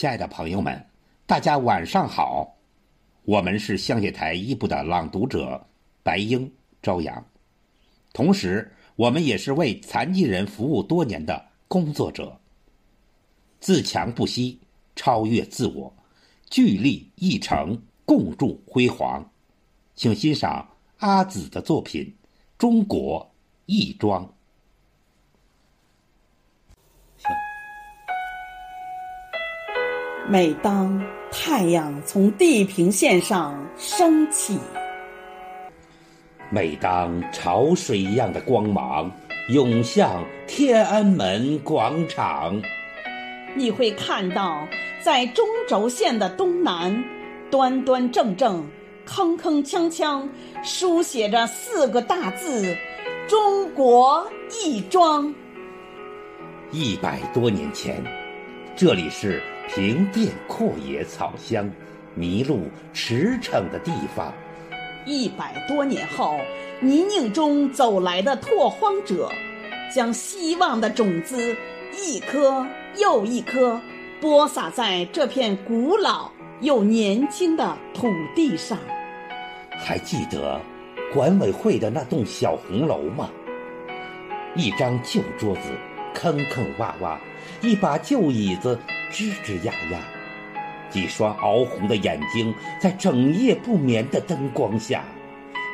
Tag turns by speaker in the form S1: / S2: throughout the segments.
S1: 亲爱的朋友们，大家晚上好，我们是香雪台一部的朗读者白英、朝阳，同时我们也是为残疾人服务多年的工作者。自强不息，超越自我，聚力一成，共筑辉煌。请欣赏阿紫的作品《中国亦庄》。
S2: 每当太阳从地平线上升起，
S1: 每当潮水一样的光芒涌向天安门广场，
S2: 你会看到，在中轴线的东南，端端正正、铿铿锵锵，书写着四个大字：“中国亦庄”。
S1: 一百多年前，这里是。平甸阔野草香，麋鹿驰骋的地方。
S2: 一百多年后，泥泞中走来的拓荒者，将希望的种子一颗又一颗播撒在这片古老又年轻的土地上。
S1: 还记得管委会的那栋小红楼吗？一张旧桌子，坑坑洼洼；一把旧椅子。吱吱呀呀，几双熬红的眼睛在整夜不眠的灯光下，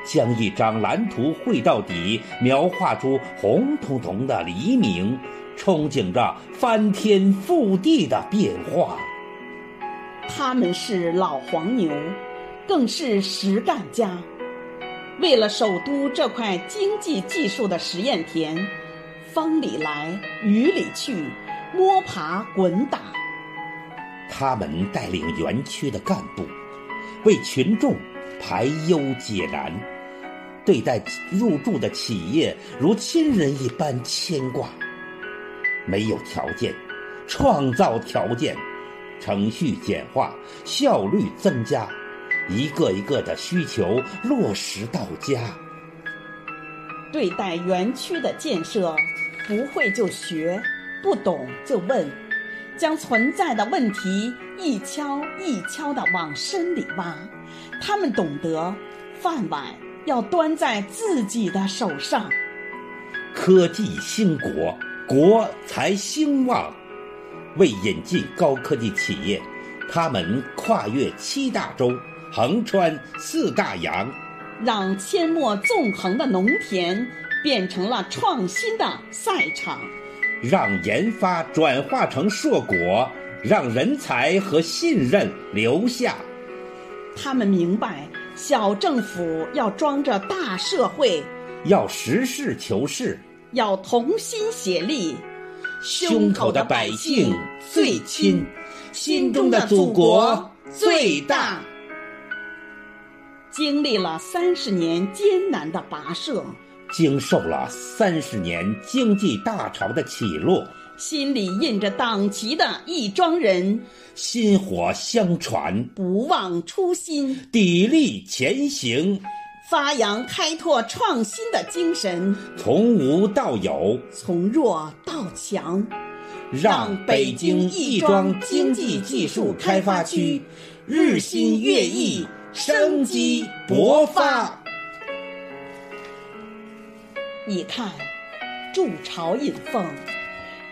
S1: 将一张蓝图绘到底，描画出红彤彤的黎明，憧憬着翻天覆地的变化。
S2: 他们是老黄牛，更是实干家。为了首都这块经济技术的实验田，风里来雨里去，摸爬滚打。
S1: 他们带领园区的干部，为群众排忧解难，对待入驻的企业如亲人一般牵挂。没有条件，创造条件，程序简化，效率增加，一个一个的需求落实到家。
S2: 对待园区的建设，不会就学，不懂就问。将存在的问题一敲一敲地往深里挖，他们懂得饭碗要端在自己的手上。
S1: 科技兴国，国才兴旺。为引进高科技企业，他们跨越七大洲，横穿四大洋，
S2: 让阡陌纵横的农田变成了创新的赛场。
S1: 让研发转化成硕果，让人才和信任留下。
S2: 他们明白，小政府要装着大社会，
S1: 要实事求是，
S2: 要同心协力。
S1: 胸口的百姓最亲，心中的祖国最大。
S2: 经历了三十年艰难的跋涉。
S1: 经受了三十年经济大潮的起落，
S2: 心里印着党旗的亦庄人，
S1: 薪火相传，
S2: 不忘初心，
S1: 砥砺前行，
S2: 发扬开拓创新的精神，
S1: 从无到有，
S2: 从弱到强，
S1: 让北京亦庄经济技术开发区日新月异，生机勃发。
S2: 你看，筑巢引凤，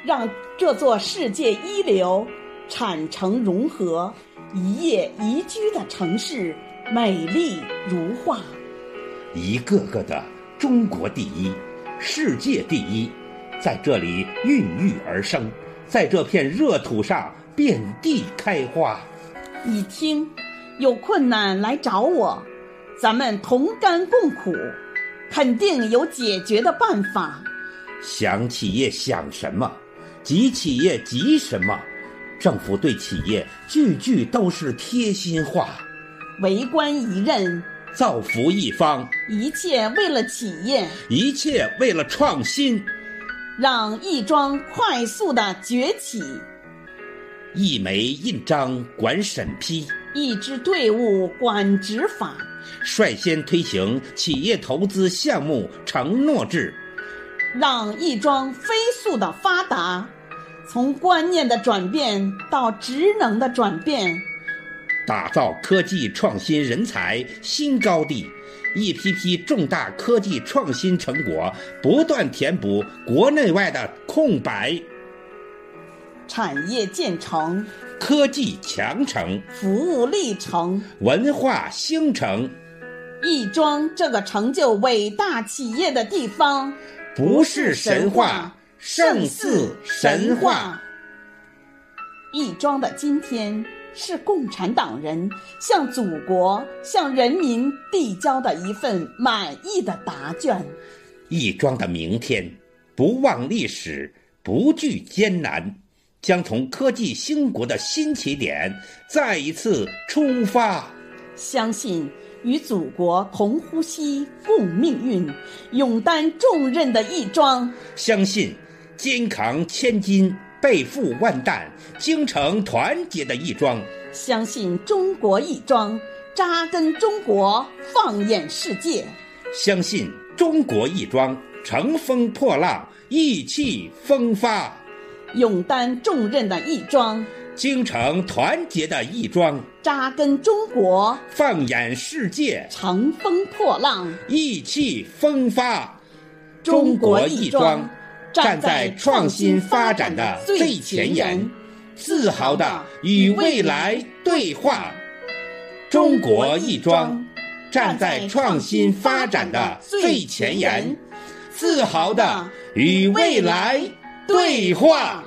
S2: 让这座世界一流、产城融合、一业宜居的城市美丽如画。
S1: 一个个的中国第一、世界第一，在这里孕育而生，在这片热土上遍地开花。
S2: 你听，有困难来找我，咱们同甘共苦。肯定有解决的办法。
S1: 想企业想什么，急企业急什么，政府对企业句句都是贴心话。
S2: 为官一任，
S1: 造福一方，
S2: 一切为了企业，
S1: 一切为了创新，
S2: 让亦庄快速的崛起。
S1: 一枚印章管审批，
S2: 一支队伍管执法。
S1: 率先推行企业投资项目承诺制，
S2: 让亦庄飞速的发达，从观念的转变到职能的转变，
S1: 打造科技创新人才新高地。一批批重大科技创新成果不断填补国内外的空白，
S2: 产业建成、
S1: 科技强城、
S2: 服务历程、
S1: 文化兴城。
S2: 亦庄这个成就伟大企业的地方，
S1: 不是神话，胜似神话。
S2: 亦庄的今天。是共产党人向祖国、向人民递交的一份满意的答卷。
S1: 亦庄的明天，不忘历史，不惧艰难，将从科技兴国的新起点再一次出发。
S2: 相信与祖国同呼吸、共命运、勇担重任的亦庄，
S1: 相信肩扛千斤。背负万担，精诚团结的亦庄，
S2: 相信中国亦庄，扎根中国，放眼世界；
S1: 相信中国亦庄，乘风破浪，意气风发；
S2: 勇担重任的亦庄，
S1: 精诚团结的亦庄，
S2: 扎根中国，
S1: 放眼世界，
S2: 乘风破浪，
S1: 意气风发。中国亦庄。站在创新发展的最前沿，自豪地与未来对话。中国亦庄站在创新发展的最前沿，自豪地与未来对话。